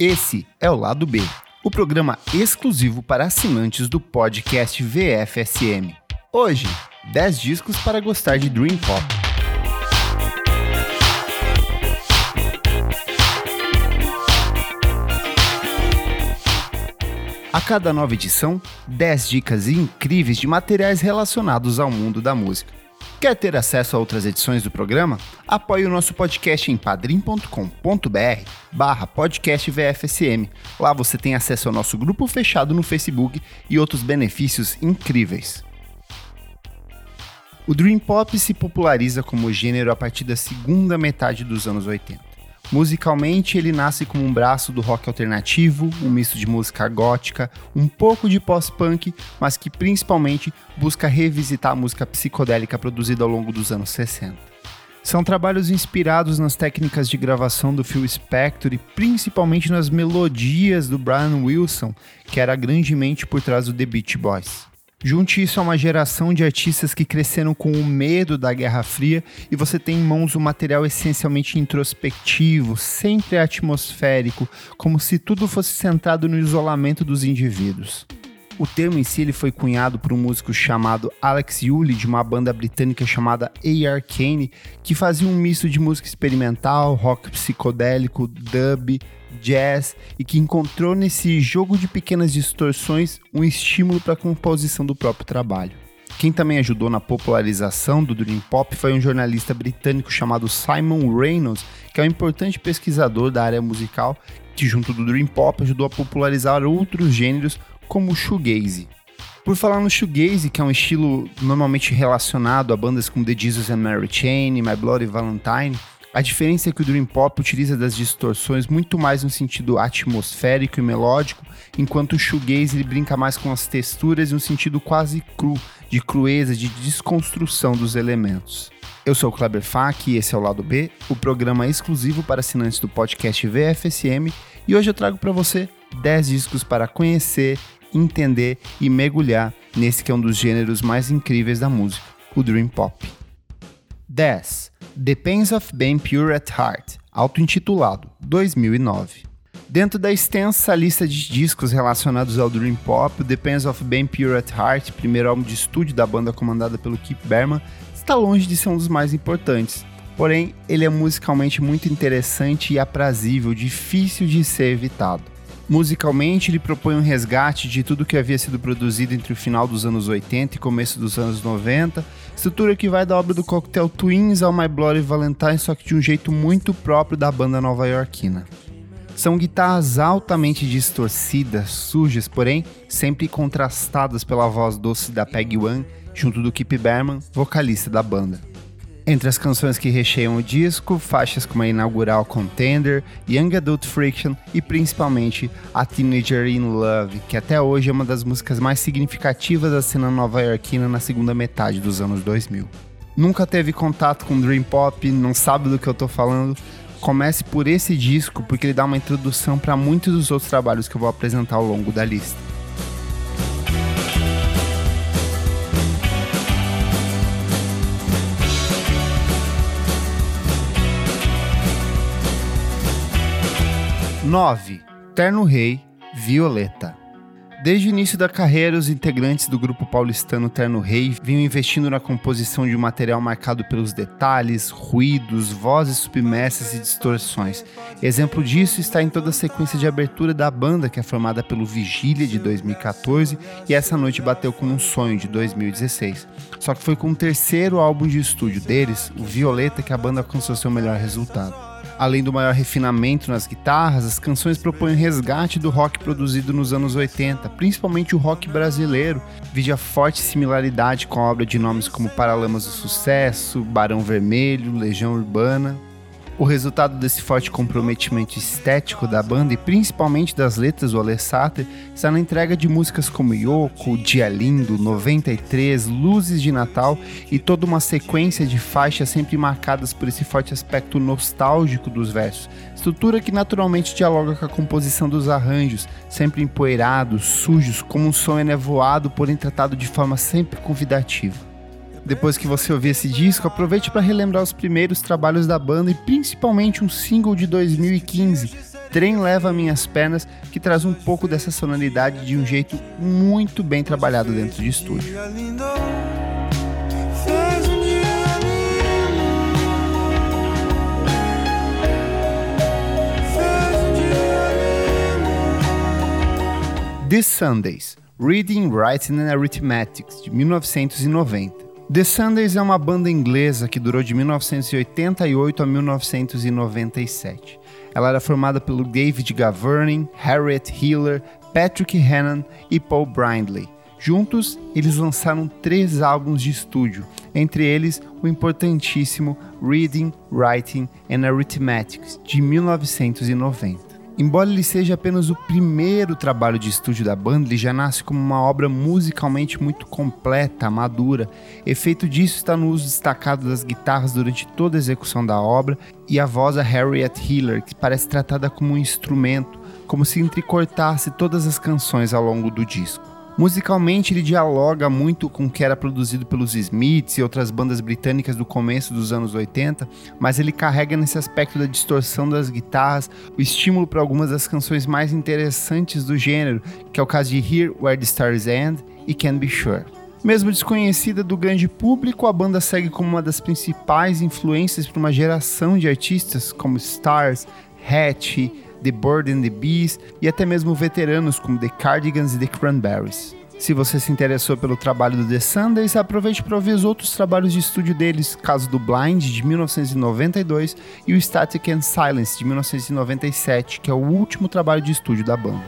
Esse é o Lado B, o programa exclusivo para assinantes do podcast VFSM. Hoje, 10 discos para gostar de Dream Pop. A cada nova edição, 10 dicas incríveis de materiais relacionados ao mundo da música. Quer ter acesso a outras edições do programa? Apoie o nosso podcast em padrim.com.br barra podcast VFSM. Lá você tem acesso ao nosso grupo fechado no Facebook e outros benefícios incríveis. O Dream Pop se populariza como gênero a partir da segunda metade dos anos 80. Musicalmente, ele nasce como um braço do rock alternativo, um misto de música gótica, um pouco de pós-punk, mas que principalmente busca revisitar a música psicodélica produzida ao longo dos anos 60. São trabalhos inspirados nas técnicas de gravação do Phil Spector e principalmente nas melodias do Brian Wilson, que era grandemente por trás do The Beach Boys. Junte isso a uma geração de artistas que cresceram com o medo da Guerra Fria e você tem em mãos um material essencialmente introspectivo, sempre atmosférico, como se tudo fosse centrado no isolamento dos indivíduos. O termo em si ele foi cunhado por um músico chamado Alex Yuli, de uma banda britânica chamada A.R. Kane, que fazia um misto de música experimental, rock psicodélico, dub, jazz e que encontrou nesse jogo de pequenas distorções um estímulo para a composição do próprio trabalho. Quem também ajudou na popularização do Dream Pop foi um jornalista britânico chamado Simon Reynolds, que é um importante pesquisador da área musical, que junto do Dream Pop ajudou a popularizar outros gêneros como o shoegaze. Por falar no shoegaze, que é um estilo normalmente relacionado a bandas como The Jesus and Mary Chain, My Bloody Valentine, a diferença é que o Dream Pop utiliza das distorções muito mais no sentido atmosférico e melódico, enquanto o shoegaze ele brinca mais com as texturas e um sentido quase cru, de crueza, de desconstrução dos elementos. Eu sou o Kleber Fak e esse é o Lado B, o programa exclusivo para assinantes do podcast VFSM, e hoje eu trago para você 10 discos para conhecer, entender e mergulhar nesse que é um dos gêneros mais incríveis da música, o Dream Pop. 10. Depends of Being Pure at Heart, auto-intitulado, 2009. Dentro da extensa lista de discos relacionados ao Dream Pop, o Depends of Being Pure at Heart, primeiro álbum de estúdio da banda comandada pelo Keith Berman, está longe de ser um dos mais importantes. Porém, ele é musicalmente muito interessante e aprazível, difícil de ser evitado. Musicalmente, ele propõe um resgate de tudo que havia sido produzido entre o final dos anos 80 e começo dos anos 90, estrutura que vai da obra do Cocktail Twins ao My Bloody Valentine, só que de um jeito muito próprio da banda nova-iorquina. São guitarras altamente distorcidas, sujas, porém sempre contrastadas pela voz doce da Peggy One, junto do Kip Berman, vocalista da banda. Entre as canções que recheiam o disco, faixas como a inaugural Contender, Young Adult Friction e principalmente a Teenager in Love, que até hoje é uma das músicas mais significativas da cena nova-iorquina na segunda metade dos anos 2000. Nunca teve contato com Dream Pop, não sabe do que eu tô falando? Comece por esse disco porque ele dá uma introdução para muitos dos outros trabalhos que eu vou apresentar ao longo da lista. 9. Terno Rei, Violeta. Desde o início da carreira, os integrantes do grupo paulistano Terno Rei vinham investindo na composição de um material marcado pelos detalhes, ruídos, vozes submersas e distorções. Exemplo disso está em toda a sequência de abertura da banda, que é formada pelo Vigília de 2014 e Essa Noite Bateu como um Sonho de 2016. Só que foi com o terceiro álbum de estúdio deles, o Violeta, que a banda alcançou seu melhor resultado. Além do maior refinamento nas guitarras, as canções propõem resgate do rock produzido nos anos 80, principalmente o rock brasileiro, vide a forte similaridade com a obra de nomes como Paralamas do Sucesso, Barão Vermelho, Legião Urbana, o resultado desse forte comprometimento estético da banda e principalmente das letras do Alessater está na entrega de músicas como Yoko, Dia Lindo, 93, Luzes de Natal e toda uma sequência de faixas sempre marcadas por esse forte aspecto nostálgico dos versos, estrutura que naturalmente dialoga com a composição dos arranjos, sempre empoeirados, sujos, como um som enevoado, porém tratado de forma sempre convidativa. Depois que você ouvir esse disco, aproveite para relembrar os primeiros trabalhos da banda e principalmente um single de 2015, Trem Leva Minhas Pernas, que traz um pouco dessa sonoridade de um jeito muito bem trabalhado dentro de estúdio. The Sundays, Reading, Writing and Arithmetics, de 1990. The Sundays é uma banda inglesa que durou de 1988 a 1997. Ela era formada pelo David Gaverning, Harriet Hiller, Patrick Hannon e Paul Brindley. Juntos, eles lançaram três álbuns de estúdio, entre eles o importantíssimo Reading, Writing and Arithmetics, de 1990. Embora ele seja apenas o primeiro trabalho de estúdio da banda, ele já nasce como uma obra musicalmente muito completa, madura. Efeito disso está no uso destacado das guitarras durante toda a execução da obra e a voz da Harriet Hiller, que parece tratada como um instrumento, como se entrecortasse todas as canções ao longo do disco. Musicalmente, ele dialoga muito com o que era produzido pelos Smiths e outras bandas britânicas do começo dos anos 80, mas ele carrega nesse aspecto da distorção das guitarras o estímulo para algumas das canções mais interessantes do gênero, que é o caso de Here Where the Stars End e Can Be Sure. Mesmo desconhecida do grande público, a banda segue como uma das principais influências para uma geração de artistas como Stars, Hatch, The Bird and the Bees e até mesmo veteranos como The Cardigans e The Cranberries. Se você se interessou pelo trabalho do The Sundays, aproveite para ouvir os outros trabalhos de estúdio deles, caso do Blind, de 1992, e o Static and Silence, de 1997, que é o último trabalho de estúdio da banda.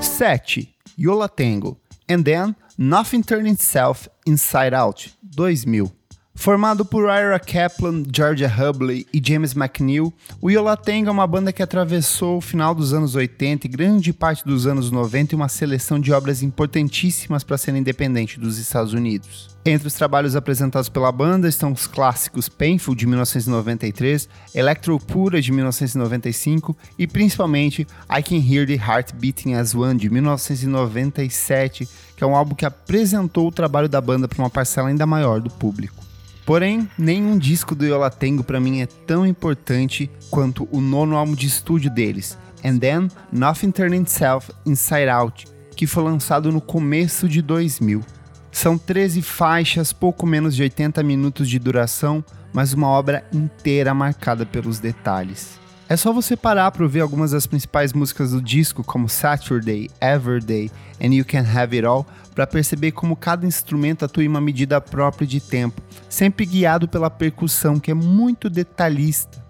Sete, Yola Tango, and then Nothing Turned Itself Inside Out 2000. Formado por Ira Kaplan, Georgia Hubley e James McNeil, o Yola Tenga é uma banda que atravessou o final dos anos 80 e grande parte dos anos 90 e uma seleção de obras importantíssimas para a cena independente dos Estados Unidos. Entre os trabalhos apresentados pela banda estão os clássicos Painful de 1993, Electro Pura de 1995 e principalmente I Can Hear the Heart Beating as One de 1997, que é um álbum que apresentou o trabalho da banda para uma parcela ainda maior do público. Porém, nenhum disco do Yola Tengo para mim é tão importante quanto o nono álbum de estúdio deles, And Then Nothing Turned Itself Inside Out, que foi lançado no começo de 2000. São 13 faixas, pouco menos de 80 minutos de duração, mas uma obra inteira marcada pelos detalhes. É só você parar para ouvir algumas das principais músicas do disco, como Saturday, Everyday and You Can Have It All, para perceber como cada instrumento atua em uma medida própria de tempo, sempre guiado pela percussão, que é muito detalhista.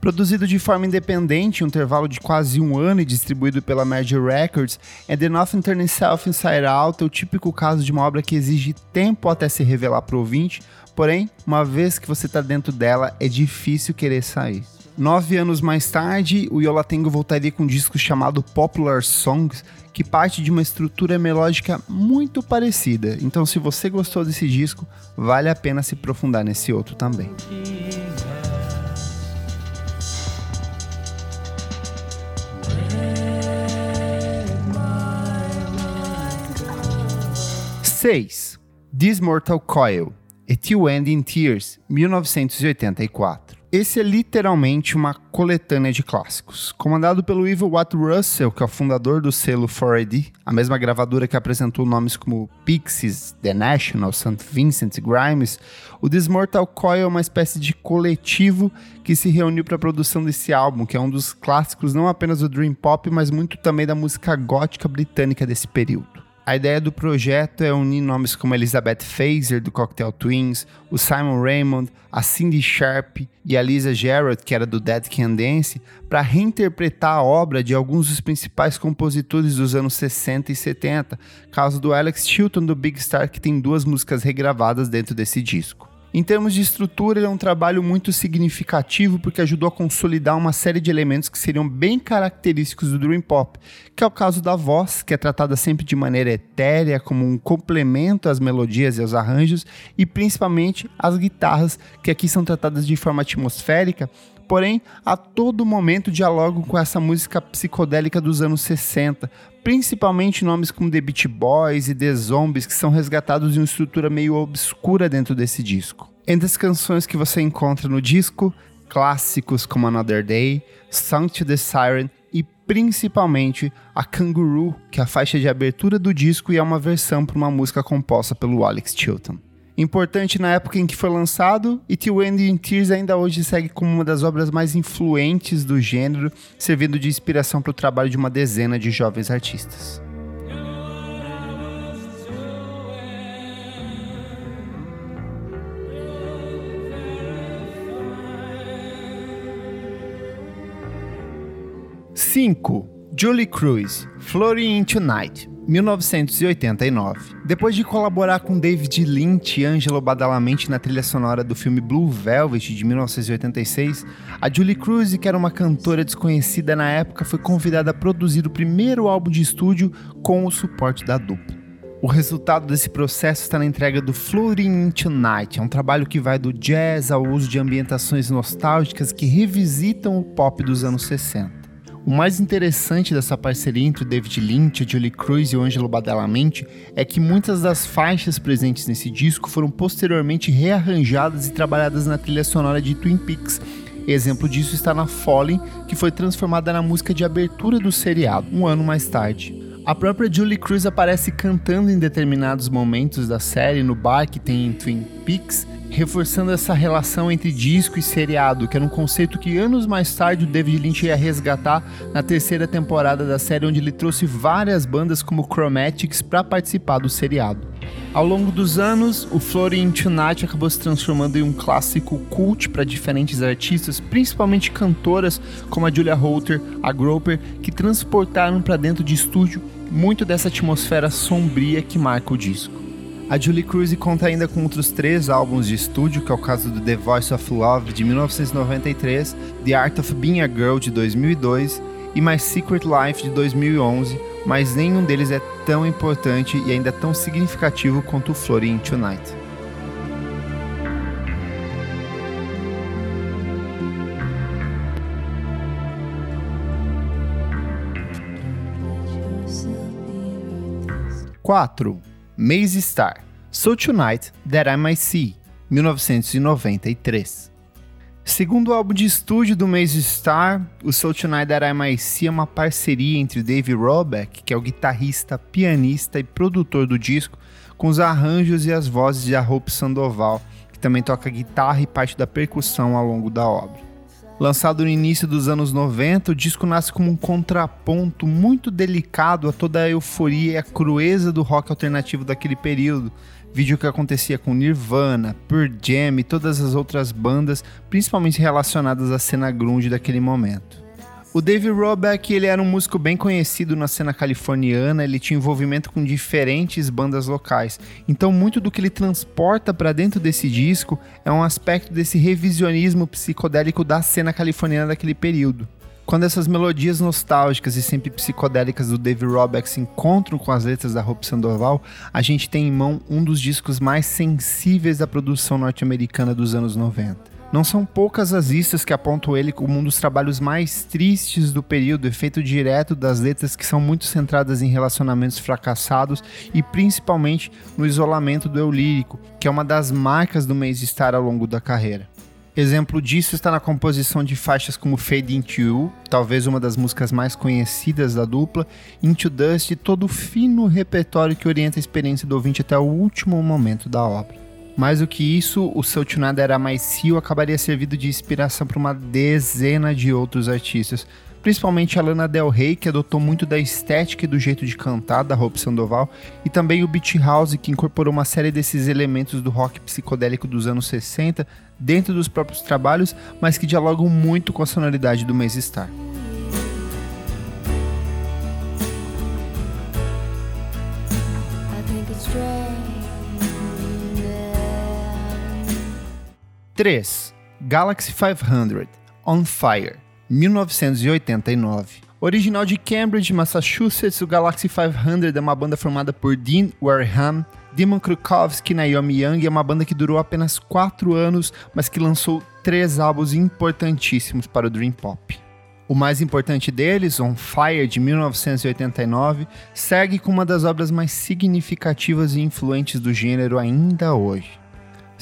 Produzido de forma independente, um intervalo de quase um ano e distribuído pela Major Records, And The Nothing Turn Itself Inside Out é o típico caso de uma obra que exige tempo até se revelar para o ouvinte, porém, uma vez que você está dentro dela, é difícil querer sair. Nove anos mais tarde, o Yola Tengo voltaria com um disco chamado Popular Songs, que parte de uma estrutura melódica muito parecida. Então, se você gostou desse disco, vale a pena se aprofundar nesse outro também. Seis. This Mortal Coil, A Till End in Tears, 1984. Esse é literalmente uma coletânea de clássicos. Comandado pelo Evil Watt Russell, que é o fundador do selo 4AD, a mesma gravadora que apresentou nomes como Pixies, The National, St. Vincent Grimes, o This Mortal Coil é uma espécie de coletivo que se reuniu para a produção desse álbum, que é um dos clássicos não apenas do Dream Pop, mas muito também da música gótica britânica desse período. A ideia do projeto é unir nomes como Elizabeth Fazer, do Cocktail Twins, o Simon Raymond, a Cindy Sharp e a Lisa Gerrard, que era do Dead Can Dance, para reinterpretar a obra de alguns dos principais compositores dos anos 60 e 70, caso do Alex Chilton do Big Star, que tem duas músicas regravadas dentro desse disco. Em termos de estrutura, ele é um trabalho muito significativo porque ajudou a consolidar uma série de elementos que seriam bem característicos do Dream Pop, que é o caso da voz, que é tratada sempre de maneira etérea, como um complemento às melodias e aos arranjos, e principalmente as guitarras, que aqui são tratadas de forma atmosférica, Porém, a todo momento dialogam com essa música psicodélica dos anos 60, principalmente nomes como The Beach Boys e The Zombies, que são resgatados em uma estrutura meio obscura dentro desse disco. Entre as canções que você encontra no disco, clássicos como Another Day, Song to the Siren e principalmente a Kangaroo, que é a faixa de abertura do disco e é uma versão para uma música composta pelo Alex Chilton. Importante na época em que foi lançado, e Till End in Tears ainda hoje segue como uma das obras mais influentes do gênero, servindo de inspiração para o trabalho de uma dezena de jovens artistas. Cinco. Julie Cruz, Floating in Tonight, 1989. Depois de colaborar com David Lynch e Angelo Badalamenti na trilha sonora do filme Blue Velvet de 1986, a Julie Cruz, que era uma cantora desconhecida na época, foi convidada a produzir o primeiro álbum de estúdio com o suporte da dupla. O resultado desse processo está na entrega do Floating in Tonight, é um trabalho que vai do jazz ao uso de ambientações nostálgicas que revisitam o pop dos anos 60. O mais interessante dessa parceria entre o David Lynch, Julie Cruz e o Angelo Badalamenti é que muitas das faixas presentes nesse disco foram posteriormente rearranjadas e trabalhadas na trilha sonora de Twin Peaks. Exemplo disso está na Fallen, que foi transformada na música de abertura do seriado, um ano mais tarde. A própria Julie Cruz aparece cantando em determinados momentos da série no bar que tem em Twin Peaks, reforçando essa relação entre disco e seriado, que era um conceito que anos mais tarde o David Lynch ia resgatar na terceira temporada da série, onde ele trouxe várias bandas como Chromatics para participar do seriado. Ao longo dos anos, o Floating Tonight acabou se transformando em um clássico cult para diferentes artistas, principalmente cantoras como a Julia Holter, a Groper, que transportaram para dentro de estúdio muito dessa atmosfera sombria que marca o disco. A Julie Cruise conta ainda com outros três álbuns de estúdio, que é o caso do The Voice of Love de 1993, The Art of Being a Girl de 2002 e My Secret Life de 2011, mas nenhum deles é tão importante e ainda tão significativo quanto o Floating Tonight. Quatro Maze Star, So Tonight That I Might See, 1993. Segundo o álbum de estúdio do Maze Star, o So Tonight That I Might See é uma parceria entre Dave Robeck, que é o guitarrista, pianista e produtor do disco, com os arranjos e as vozes de Hope Sandoval, que também toca guitarra e parte da percussão ao longo da obra. Lançado no início dos anos 90, o disco nasce como um contraponto muito delicado a toda a euforia e a crueza do rock alternativo daquele período. Vídeo que acontecia com Nirvana, Pearl Jam e todas as outras bandas, principalmente relacionadas à cena grunge daquele momento. O Dave Roback ele era um músico bem conhecido na cena californiana, ele tinha envolvimento com diferentes bandas locais. Então muito do que ele transporta para dentro desse disco é um aspecto desse revisionismo psicodélico da cena californiana daquele período. Quando essas melodias nostálgicas e sempre psicodélicas do Dave Roback se encontram com as letras da Hope Sandoval, a gente tem em mão um dos discos mais sensíveis da produção norte-americana dos anos 90. Não são poucas as listas que apontam ele como um dos trabalhos mais tristes do período, efeito direto das letras que são muito centradas em relacionamentos fracassados e principalmente no isolamento do eu lírico, que é uma das marcas do mês de estar ao longo da carreira. Exemplo disso está na composição de faixas como Fade Into You, talvez uma das músicas mais conhecidas da dupla, Into Dust e todo o fino repertório que orienta a experiência do ouvinte até o último momento da obra. Mais do que isso, o seu Tunada era mais cio acabaria servindo de inspiração para uma dezena de outros artistas, principalmente a Lana Del Rey, que adotou muito da estética e do jeito de cantar da Hope Sandoval, e também o Beach House, que incorporou uma série desses elementos do rock psicodélico dos anos 60 dentro dos próprios trabalhos, mas que dialogam muito com a sonoridade do Maze Star. 3. Galaxy 500 On Fire, 1989. Original de Cambridge, Massachusetts, o Galaxy 500 é uma banda formada por Dean Wareham, Dimon Krukowski e Naomi Young. É uma banda que durou apenas 4 anos, mas que lançou três álbuns importantíssimos para o Dream Pop. O mais importante deles, On Fire, de 1989, segue com uma das obras mais significativas e influentes do gênero ainda hoje.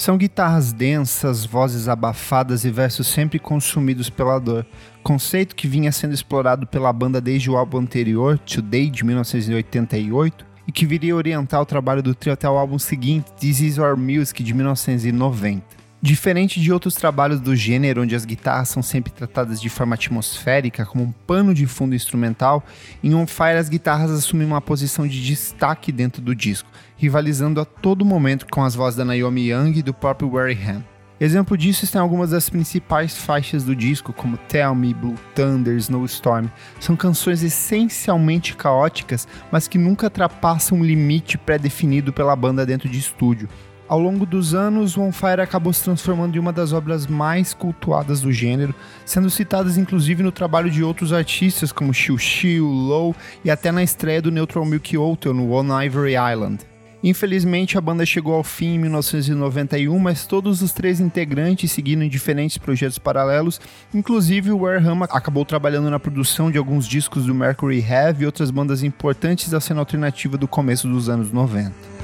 São guitarras densas, vozes abafadas e versos sempre consumidos pela dor, conceito que vinha sendo explorado pela banda desde o álbum anterior, Today, de 1988, e que viria orientar o trabalho do trio até o álbum seguinte, This Is Our Music, de 1990. Diferente de outros trabalhos do gênero, onde as guitarras são sempre tratadas de forma atmosférica, como um pano de fundo instrumental, em On Fire as guitarras assumem uma posição de destaque dentro do disco, rivalizando a todo momento com as vozes da Naomi Young e do próprio Wareham. Exemplo disso estão algumas das principais faixas do disco, como Tell Me, Blue Thunder, Snowstorm. São canções essencialmente caóticas, mas que nunca ultrapassam um limite pré-definido pela banda dentro de estúdio, ao longo dos anos, On Fire acabou se transformando em uma das obras mais cultuadas do gênero, sendo citadas inclusive no trabalho de outros artistas como Xiu Xiu, Low e até na estreia do Neutral Milk Hotel no One Ivory Island. Infelizmente, a banda chegou ao fim em 1991, mas todos os três integrantes seguiram em diferentes projetos paralelos, inclusive o Warhammer acabou trabalhando na produção de alguns discos do Mercury Heavy e outras bandas importantes da cena alternativa do começo dos anos 90.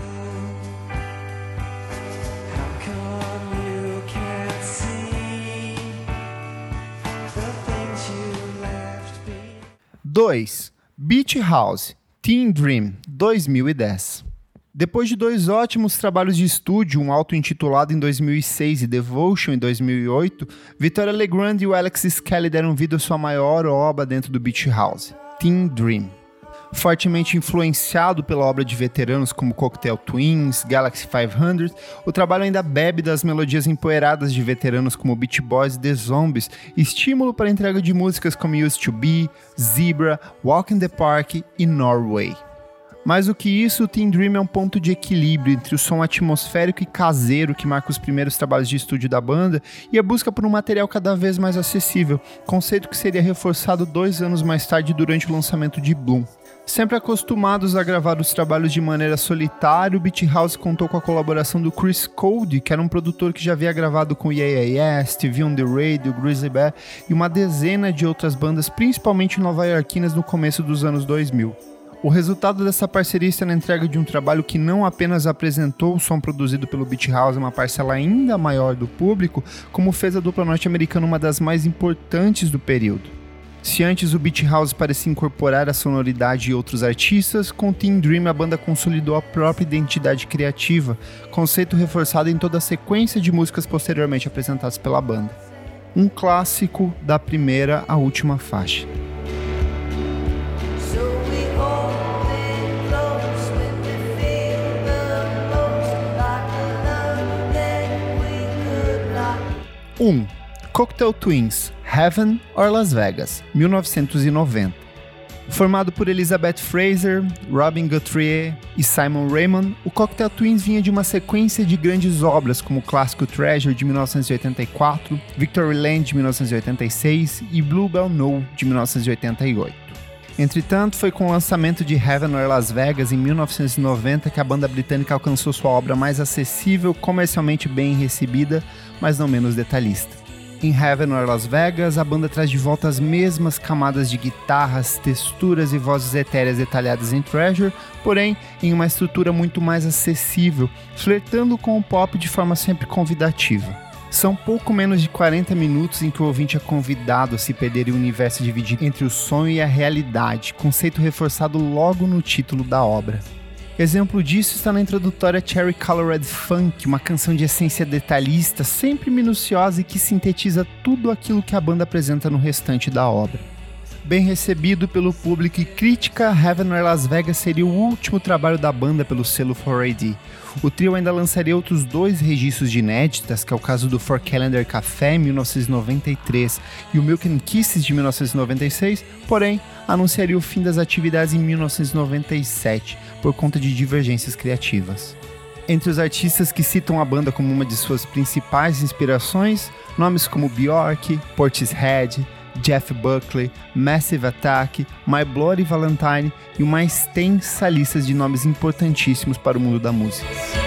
2. Beach House, Teen Dream, 2010. Depois de dois ótimos trabalhos de estúdio, um auto-intitulado em 2006 e Devotion em 2008, Victoria Legrand e o Alex Skelly deram vida à sua maior obra dentro do Beach House, Teen Dream fortemente influenciado pela obra de veteranos como Cocktail Twins, Galaxy 500, o trabalho ainda bebe das melodias empoeiradas de veteranos como Beach Boys e The Zombies, estímulo para a entrega de músicas como Used to Be, Zebra, Walk in the Park e Norway. Mais do que isso, o Teen Dream é um ponto de equilíbrio entre o som atmosférico e caseiro que marca os primeiros trabalhos de estúdio da banda e a busca por um material cada vez mais acessível, conceito que seria reforçado dois anos mais tarde durante o lançamento de Bloom. Sempre acostumados a gravar os trabalhos de maneira solitária, o Beat House contou com a colaboração do Chris Cody, que era um produtor que já havia gravado com Yeah Yeah Yes, TV on the Radio, Grizzly Bear e uma dezena de outras bandas, principalmente nova-iorquinas no começo dos anos 2000. O resultado dessa parceria está na entrega de um trabalho que não apenas apresentou o som produzido pelo Beat House a uma parcela ainda maior do público, como fez a dupla norte-americana uma das mais importantes do período. Se antes o Beat House parecia incorporar a sonoridade de outros artistas, com Teen Dream a banda consolidou a própria identidade criativa, conceito reforçado em toda a sequência de músicas posteriormente apresentadas pela banda. Um clássico da primeira à última faixa. 1. Um, Cocktail Twins, Heaven or Las Vegas, 1990. Formado por Elizabeth Fraser, Robin Guthrie e Simon Raymond, o Cocktail Twins vinha de uma sequência de grandes obras como o clássico Treasure de 1984, Victory Land de 1986 e Bluebell No de 1988. Entretanto, foi com o lançamento de Heaven or Las Vegas em 1990 que a banda britânica alcançou sua obra mais acessível, comercialmente bem recebida, mas não menos detalhista. Em Heaven or Las Vegas, a banda traz de volta as mesmas camadas de guitarras, texturas e vozes etéreas detalhadas em Treasure, porém em uma estrutura muito mais acessível, flertando com o pop de forma sempre convidativa. São pouco menos de 40 minutos em que o ouvinte é convidado a se perder em um universo dividido entre o sonho e a realidade, conceito reforçado logo no título da obra. Exemplo disso está na introdutória Cherry Colored Funk, uma canção de essência detalhista, sempre minuciosa e que sintetiza tudo aquilo que a banda apresenta no restante da obra. Bem recebido pelo público e crítica, Heaven or Las Vegas seria o último trabalho da banda pelo selo 4AD. O trio ainda lançaria outros dois registros de inéditas, que é o caso do For Calendar Café em 1993 e o Milk and Kisses de 1996, porém anunciaria o fim das atividades em 1997 por conta de divergências criativas. Entre os artistas que citam a banda como uma de suas principais inspirações, nomes como Bjork, Portishead, Jeff Buckley, Massive Attack, My Bloody Valentine e uma extensa lista de nomes importantíssimos para o mundo da música.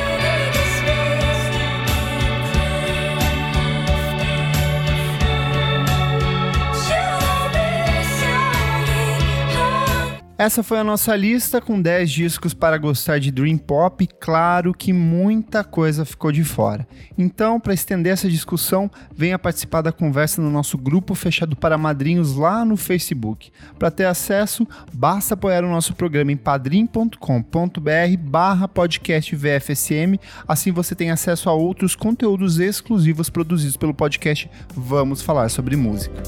Essa foi a nossa lista com 10 discos para gostar de Dream Pop. Claro que muita coisa ficou de fora. Então, para estender essa discussão, venha participar da conversa no nosso grupo fechado para madrinhos lá no Facebook. Para ter acesso, basta apoiar o nosso programa em padrim.com.br barra podcast VFSM. Assim você tem acesso a outros conteúdos exclusivos produzidos pelo podcast Vamos Falar sobre Música.